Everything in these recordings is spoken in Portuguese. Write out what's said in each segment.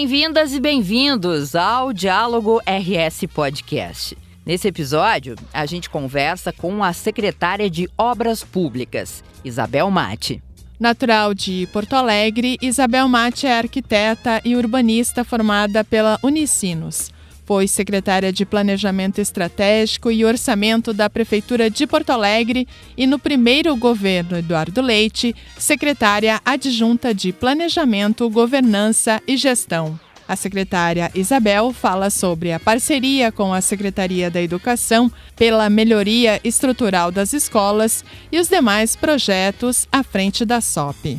Bem-vindas e bem-vindos ao Diálogo RS Podcast. Nesse episódio, a gente conversa com a secretária de Obras Públicas, Isabel Mate. Natural de Porto Alegre, Isabel Mate é arquiteta e urbanista formada pela Unicinos. Foi secretária de Planejamento Estratégico e Orçamento da Prefeitura de Porto Alegre e, no primeiro governo Eduardo Leite, secretária adjunta de Planejamento, Governança e Gestão. A secretária Isabel fala sobre a parceria com a Secretaria da Educação pela melhoria estrutural das escolas e os demais projetos à frente da SOP.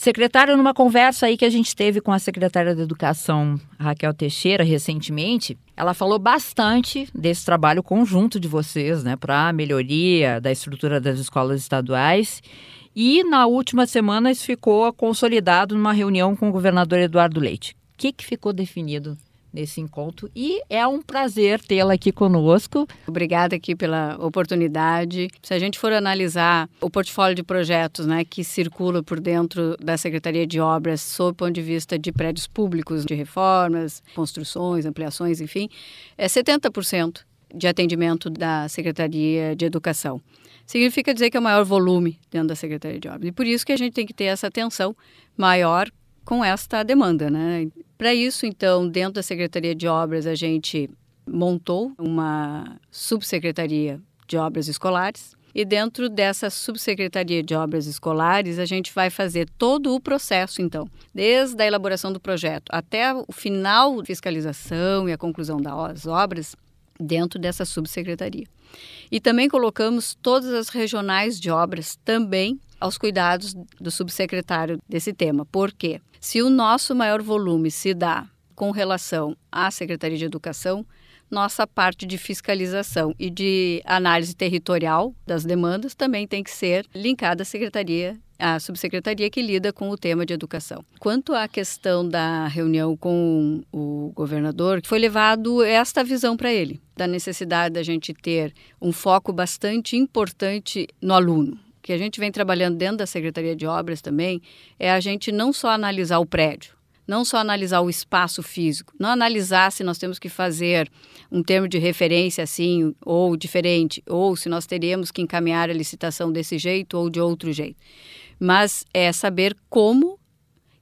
Secretário, numa conversa aí que a gente teve com a secretária da Educação, Raquel Teixeira, recentemente, ela falou bastante desse trabalho conjunto de vocês, né, para a melhoria da estrutura das escolas estaduais. E na última semana isso ficou consolidado numa reunião com o governador Eduardo Leite. O que, que ficou definido nesse encontro e é um prazer tê-la aqui conosco. Obrigada aqui pela oportunidade. Se a gente for analisar o portfólio de projetos né, que circula por dentro da Secretaria de Obras sob o ponto de vista de prédios públicos, de reformas, construções, ampliações, enfim, é 70% de atendimento da Secretaria de Educação. Significa dizer que é o maior volume dentro da Secretaria de Obras. E por isso que a gente tem que ter essa atenção maior com esta demanda, né? Para isso, então, dentro da Secretaria de Obras, a gente montou uma subsecretaria de obras escolares. E dentro dessa subsecretaria de obras escolares, a gente vai fazer todo o processo, então, desde a elaboração do projeto até o final fiscalização e a conclusão das obras, dentro dessa subsecretaria. E também colocamos todas as regionais de obras também aos cuidados do subsecretário desse tema. Por quê? Se o nosso maior volume se dá com relação à Secretaria de Educação, nossa parte de fiscalização e de análise territorial das demandas também tem que ser linkada à secretaria, à subsecretaria que lida com o tema de educação. Quanto à questão da reunião com o governador, foi levado esta visão para ele, da necessidade da gente ter um foco bastante importante no aluno que a gente vem trabalhando dentro da Secretaria de Obras também, é a gente não só analisar o prédio, não só analisar o espaço físico, não analisar se nós temos que fazer um termo de referência assim ou diferente, ou se nós teríamos que encaminhar a licitação desse jeito ou de outro jeito. Mas é saber como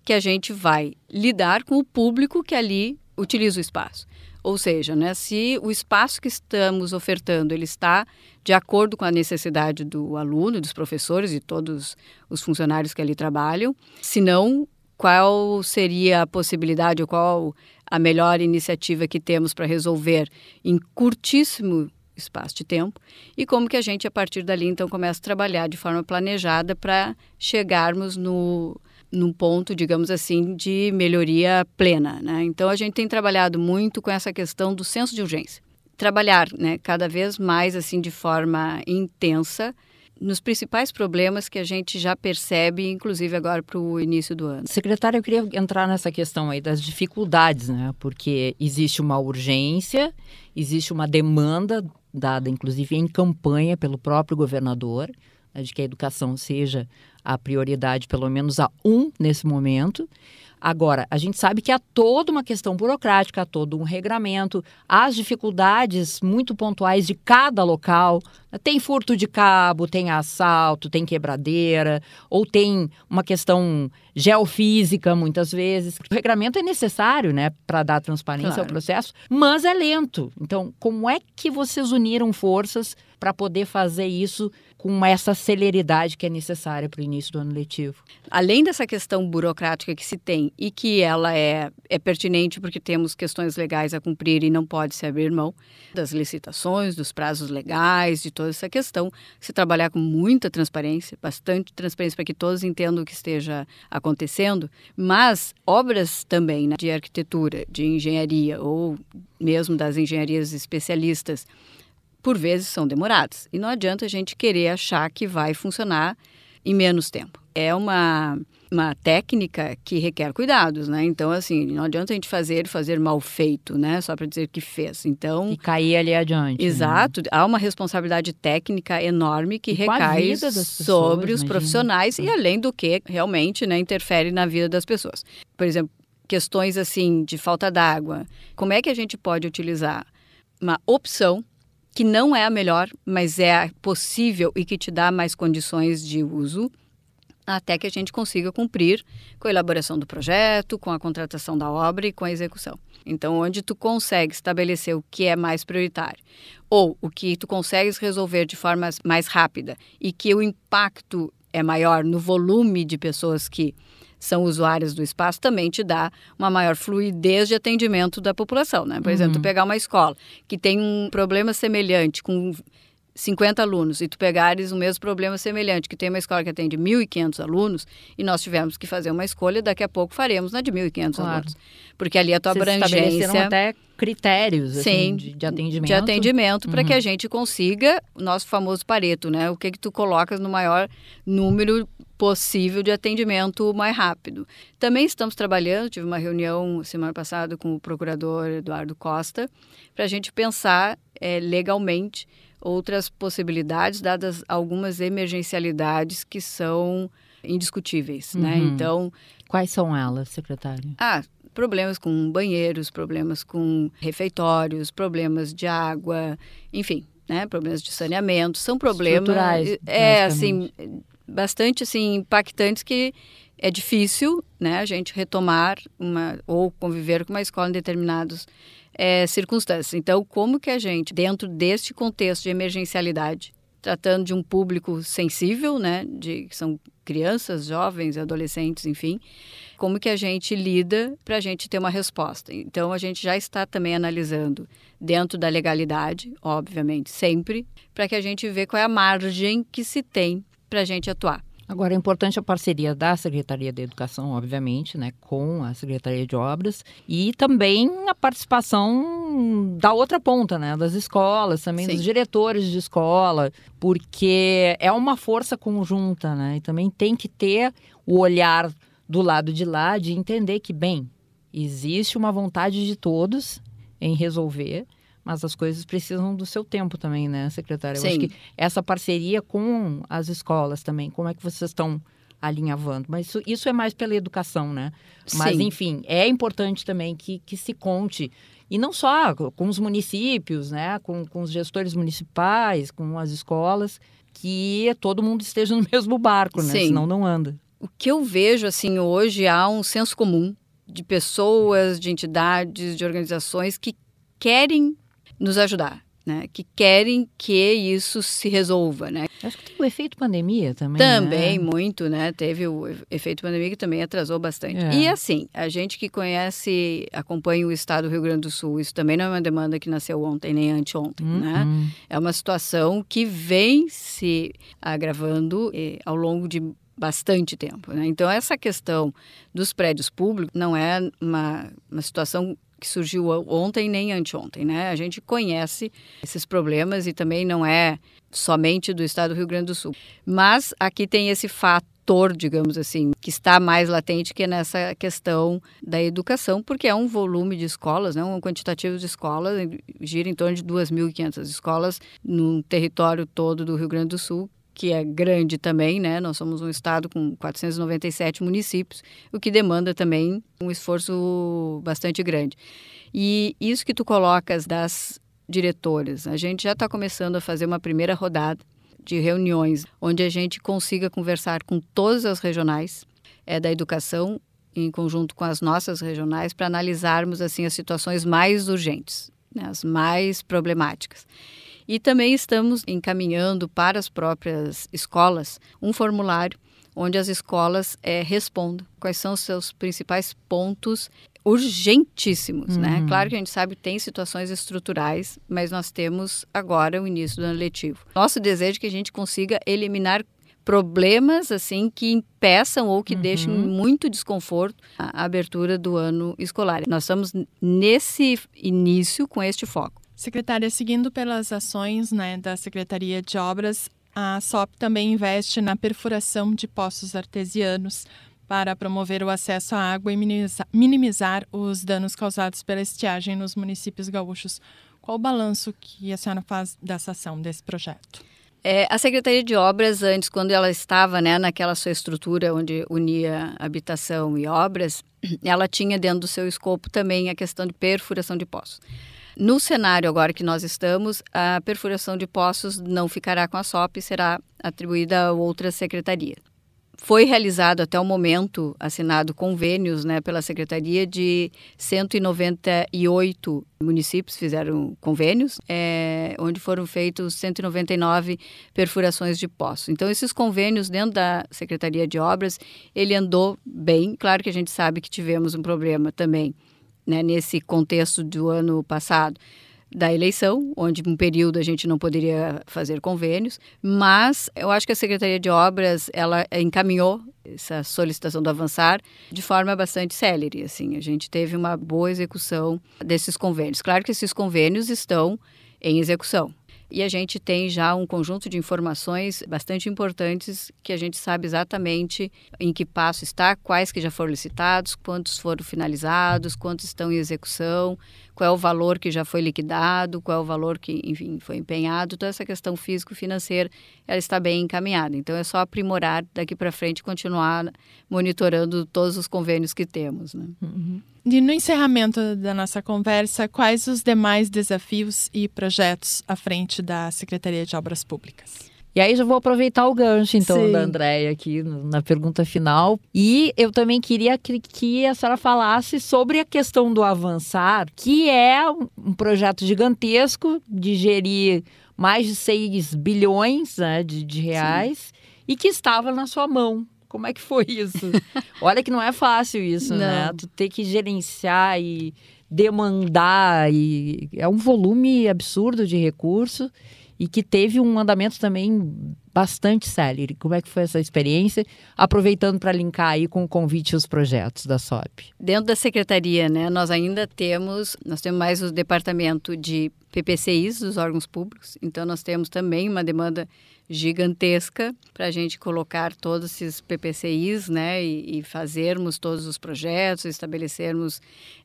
que a gente vai lidar com o público que ali utiliza o espaço. Ou seja, né, se o espaço que estamos ofertando ele está de acordo com a necessidade do aluno, dos professores e todos os funcionários que ali trabalham, se não, qual seria a possibilidade ou qual a melhor iniciativa que temos para resolver em curtíssimo espaço de tempo e como que a gente a partir dali então começa a trabalhar de forma planejada para chegarmos no num ponto, digamos assim, de melhoria plena. Né? Então, a gente tem trabalhado muito com essa questão do senso de urgência. Trabalhar né, cada vez mais assim de forma intensa nos principais problemas que a gente já percebe, inclusive agora para o início do ano. Secretária, eu queria entrar nessa questão aí das dificuldades, né? Porque existe uma urgência, existe uma demanda dada, inclusive, em campanha pelo próprio governador, né, de que a educação seja a prioridade, pelo menos a um nesse momento. Agora, a gente sabe que há toda uma questão burocrática, há todo um regramento, as dificuldades muito pontuais de cada local. Tem furto de cabo, tem assalto, tem quebradeira, ou tem uma questão geofísica, muitas vezes. O regramento é necessário, né, para dar transparência claro. ao processo, mas é lento. Então, como é que vocês uniram forças para poder fazer isso com essa celeridade que é necessária para o início do ano letivo. Além dessa questão burocrática que se tem e que ela é, é pertinente porque temos questões legais a cumprir e não pode se abrir mão das licitações, dos prazos legais, de toda essa questão, se trabalhar com muita transparência, bastante transparência para que todos entendam o que esteja acontecendo, mas obras também né, de arquitetura, de engenharia ou mesmo das engenharias especialistas por vezes são demorados. E não adianta a gente querer achar que vai funcionar em menos tempo. É uma uma técnica que requer cuidados, né? Então, assim, não adianta a gente fazer fazer mal feito, né? Só para dizer que fez. Então. E cair ali adiante. Né? Exato. Né? Há uma responsabilidade técnica enorme que e recai sobre os profissionais e, além do que, realmente, né, interfere na vida das pessoas. Por exemplo, questões assim de falta d'água. Como é que a gente pode utilizar uma opção que não é a melhor, mas é possível e que te dá mais condições de uso? até que a gente consiga cumprir com a elaboração do projeto, com a contratação da obra e com a execução. Então, onde tu consegue estabelecer o que é mais prioritário ou o que tu consegues resolver de forma mais rápida e que o impacto é maior no volume de pessoas que são usuárias do espaço, também te dá uma maior fluidez de atendimento da população. Né? Por uhum. exemplo, tu pegar uma escola que tem um problema semelhante com 50 alunos e tu pegares o mesmo problema semelhante, que tem uma escola que atende 1.500 alunos e nós tivemos que fazer uma escolha, daqui a pouco faremos na de 1.500 claro. alunos. Porque ali a tua Vocês abrangência... até critérios assim, sim, de, de, atendimento. De atendimento uhum. para que a gente consiga o nosso famoso pareto, né? O que que tu colocas no maior número possível de atendimento mais rápido. Também estamos trabalhando, tive uma reunião semana passada com o procurador Eduardo Costa, para a gente pensar é, legalmente outras possibilidades, dadas algumas emergencialidades que são indiscutíveis, né? uhum. né? Então, quais são elas, secretário? Ah, problemas com banheiros, problemas com refeitórios, problemas de água, enfim, né? Problemas de saneamento, são problemas é assim bastante assim impactantes que é difícil, né, a gente retomar uma ou conviver com uma escola em determinados é, circunstâncias. Então, como que a gente, dentro deste contexto de emergencialidade, tratando de um público sensível, né, de que são crianças, jovens, adolescentes, enfim, como que a gente lida para a gente ter uma resposta. Então, a gente já está também analisando dentro da legalidade, obviamente, sempre, para que a gente vê qual é a margem que se tem para a gente atuar. Agora, é importante a parceria da Secretaria da Educação, obviamente, né, com a Secretaria de Obras e também a participação da outra ponta, né, das escolas, também Sim. dos diretores de escola, porque é uma força conjunta, né, e também tem que ter o olhar do lado de lá de entender que, bem, existe uma vontade de todos em resolver, mas as coisas precisam do seu tempo também, né, secretária? Eu Sim. acho que essa parceria com as escolas também, como é que vocês estão alinhavando? Mas isso, isso é mais pela educação, né? Mas, Sim. enfim, é importante também que, que se conte e não só com os municípios, né, com, com os gestores municipais, com as escolas, que todo mundo esteja no mesmo barco, né? Sim. Senão não anda. O que eu vejo assim hoje há um senso comum de pessoas, de entidades, de organizações que querem nos ajudar. Né, que querem que isso se resolva, né? Acho que tem o efeito pandemia também. Também né? muito, né? Teve o efeito pandemia que também atrasou bastante. É. E assim, a gente que conhece, acompanha o estado do Rio Grande do Sul, isso também não é uma demanda que nasceu ontem nem anteontem, uhum. né? É uma situação que vem se agravando eh, ao longo de bastante tempo. Né? Então, essa questão dos prédios públicos não é uma, uma situação que surgiu ontem nem anteontem, né? A gente conhece esses problemas e também não é somente do estado do Rio Grande do Sul. Mas aqui tem esse fator, digamos assim, que está mais latente que nessa questão da educação, porque é um volume de escolas, né? um quantitativo de escolas, gira em torno de 2.500 escolas no território todo do Rio Grande do Sul, que é grande também, né? Nós somos um estado com 497 municípios, o que demanda também um esforço bastante grande. E isso que tu colocas das diretoras, a gente já está começando a fazer uma primeira rodada de reuniões onde a gente consiga conversar com todas as regionais é, da educação em conjunto com as nossas regionais para analisarmos assim as situações mais urgentes, né, as mais problemáticas. E também estamos encaminhando para as próprias escolas um formulário onde as escolas é, respondam quais são os seus principais pontos urgentíssimos, né? uhum. né? Claro que a gente sabe que tem situações estruturais, mas nós temos agora o início do ano letivo. Nosso desejo é que a gente consiga eliminar problemas assim que impeçam ou que uhum. deixem muito desconforto a abertura do ano escolar. Nós estamos nesse início com este foco. Secretária, seguindo pelas ações né, da Secretaria de Obras, a SOP também investe na perfuração de poços artesianos para promover o acesso à água e minimizar os danos causados pela estiagem nos municípios gaúchos. Qual o balanço que a senhora faz dessa ação, desse projeto? É, a Secretaria de Obras, antes, quando ela estava né, naquela sua estrutura onde unia habitação e obras, ela tinha dentro do seu escopo também a questão de perfuração de poços. No cenário agora que nós estamos, a perfuração de poços não ficará com a SOP, será atribuída a outra secretaria. Foi realizado até o momento, assinado convênios né, pela Secretaria de 198 municípios fizeram convênios, é, onde foram feitos 199 perfurações de poços. Então, esses convênios dentro da Secretaria de Obras, ele andou bem. Claro que a gente sabe que tivemos um problema também né, nesse contexto do ano passado da eleição, onde um período a gente não poderia fazer convênios, mas eu acho que a Secretaria de Obras ela encaminhou essa solicitação do avançar de forma bastante célere, assim, a gente teve uma boa execução desses convênios. Claro que esses convênios estão em execução. E a gente tem já um conjunto de informações bastante importantes que a gente sabe exatamente em que passo está, quais que já foram licitados, quantos foram finalizados, quantos estão em execução, qual é o valor que já foi liquidado, qual é o valor que, enfim, foi empenhado. Toda essa questão físico-financeira, ela está bem encaminhada. Então, é só aprimorar daqui para frente, continuar monitorando todos os convênios que temos. Né? Uhum. E no encerramento da nossa conversa, quais os demais desafios e projetos à frente da Secretaria de Obras Públicas? E aí já vou aproveitar o gancho, então, Sim. da Andréia aqui na pergunta final. E eu também queria que, que a senhora falasse sobre a questão do avançar, que é um projeto gigantesco de gerir mais de 6 bilhões né, de, de reais Sim. e que estava na sua mão. Como é que foi isso? Olha que não é fácil isso, né? não. né? Tu ter que gerenciar e demandar e é um volume absurdo de recurso e que teve um andamento também bastante célere. Como é que foi essa experiência? Aproveitando para linkar aí com o convite aos projetos da SOP. Dentro da secretaria, né, nós ainda temos, nós temos mais o departamento de PPCIs dos órgãos públicos, então nós temos também uma demanda gigantesca para a gente colocar todos esses PPCIs, né, e, e, fazermos todos os projetos, estabelecermos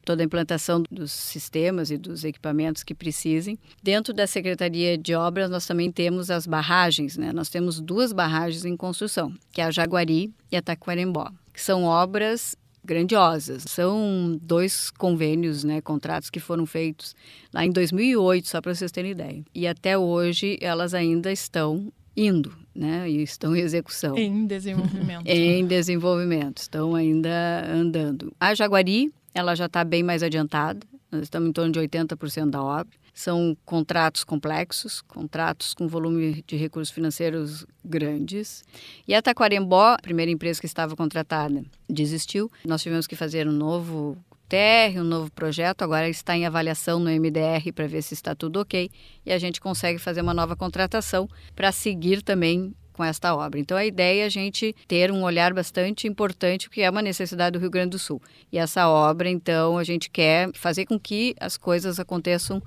toda a implantação dos sistemas e dos equipamentos que precisem. Dentro da Secretaria de Obras, nós também temos as barragens, né, nós temos duas barragens em construção, que é a Jaguari e a Taquarembó, que são obras grandiosas. São dois convênios, né, contratos que foram feitos lá em 2008, só para vocês terem ideia. E até hoje elas ainda estão indo, né? E estão em execução. Em desenvolvimento. em desenvolvimento, estão ainda andando. A Jaguari, ela já está bem mais adiantada, nós estamos em torno de 80% da obra. São contratos complexos, contratos com volume de recursos financeiros grandes. E a Taquarembó, a primeira empresa que estava contratada, desistiu. Nós tivemos que fazer um novo TR, um novo projeto, agora está em avaliação no MDR para ver se está tudo ok e a gente consegue fazer uma nova contratação para seguir também com esta obra. Então a ideia é a gente ter um olhar bastante importante, porque é uma necessidade do Rio Grande do Sul. E essa obra, então, a gente quer fazer com que as coisas aconteçam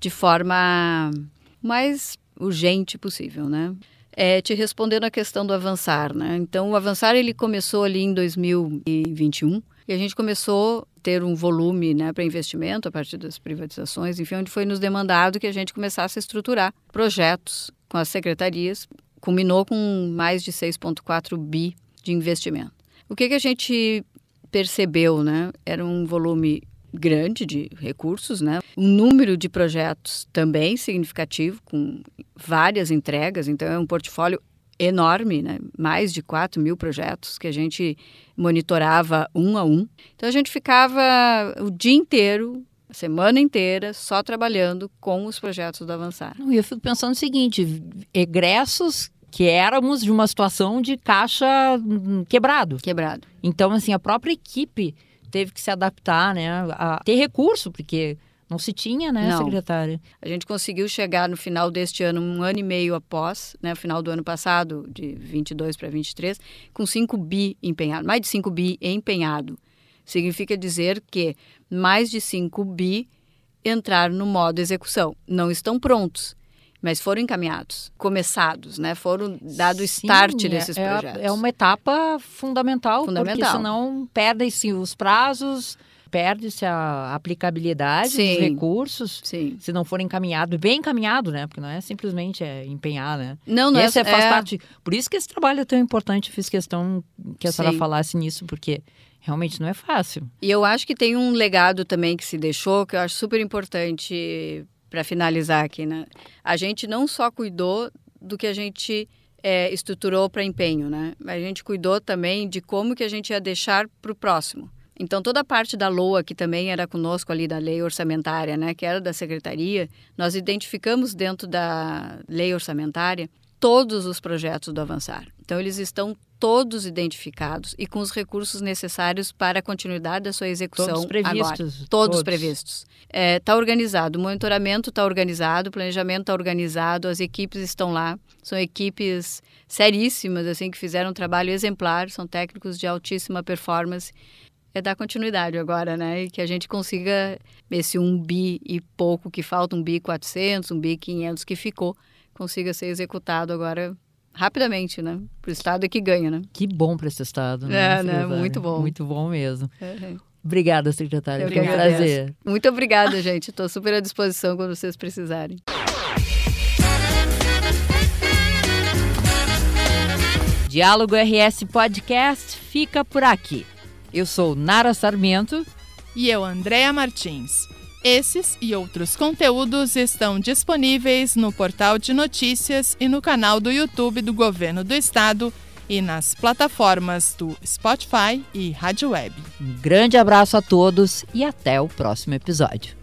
de forma mais urgente possível, né? É, te respondendo a questão do avançar, né? Então, o avançar ele começou ali em 2021 e a gente começou ter um volume né, para investimento a partir das privatizações, enfim, onde foi nos demandado que a gente começasse a estruturar projetos com as secretarias. Culminou com mais de 6,4 bi de investimento. O que, que a gente percebeu, né? Era um volume grande de recursos, né? Um número de projetos também significativo, com várias entregas, então é um portfólio enorme, né? mais de 4 mil projetos que a gente monitorava um a um. Então a gente ficava o dia inteiro, a semana inteira, só trabalhando com os projetos do Avançar. E eu fico pensando o seguinte: egressos que éramos de uma situação de caixa hum, quebrado. Quebrado. Então, assim, a própria equipe teve que se adaptar, né, a ter recurso, porque não se tinha, né, Não. secretária? A gente conseguiu chegar no final deste ano, um ano e meio após, né, final do ano passado, de 22 para 23, com 5 bi empenhado, mais de 5 bi empenhado. Significa dizer que mais de 5 bi entraram no modo execução. Não estão prontos. mas foram encaminhados, começados, né? Foram dado start Sim, desses é, projetos. É uma etapa fundamental, Fundamental. porque senão perdem-se os prazos, perde-se a aplicabilidade Sim. dos recursos. Sim. Se não for encaminhado, bem encaminhado, né? Porque não é simplesmente é, empenhar, né? Não, não Esse é, faz é- parte. Por isso que esse trabalho é tão importante. Fiz questão que a senhora falasse nisso, porque realmente não é fácil. E eu acho que tem um legado também que se deixou, que eu acho super importante para finalizar aqui, né? A gente não só cuidou do que a gente é, estruturou para empenho, né? A gente cuidou também de como que a gente ia deixar para o próximo. Então, toda a parte da LOA, que também era conosco ali da lei orçamentária, né, que era da secretaria, nós identificamos dentro da lei orçamentária todos os projetos do Avançar. Então, eles estão todos identificados e com os recursos necessários para a continuidade da sua execução Todos previstos. agora. Todos, previstos. Está organizado, o monitoramento está organizado, o planejamento está organizado, as equipes estão lá. São equipes seríssimas, assim, que fizeram um trabalho exemplar, são técnicos de altíssima performance. É dar continuidade agora, né? E que a gente consiga esse um bi e pouco que falta, um bi 400, um bi 500 que ficou, consiga ser executado agora rapidamente, né? Para o Estado é que ganha, né? Que bom para esse estado. É, né, né? secretária? Muito bom. Muito bom mesmo. É. Obrigada, secretária. Eu Foi um prazer. Muito obrigada, gente. Estou super à disposição quando vocês precisarem. Diálogo RS Podcast fica por aqui. Eu sou Nara Sarmento. E eu, Andréa Martins. Esses e outros conteúdos estão disponíveis no portal de notícias e no canal do YouTube do Governo do Estado e nas plataformas do Spotify e Rádio Web. Um grande abraço a todos e até o próximo episódio.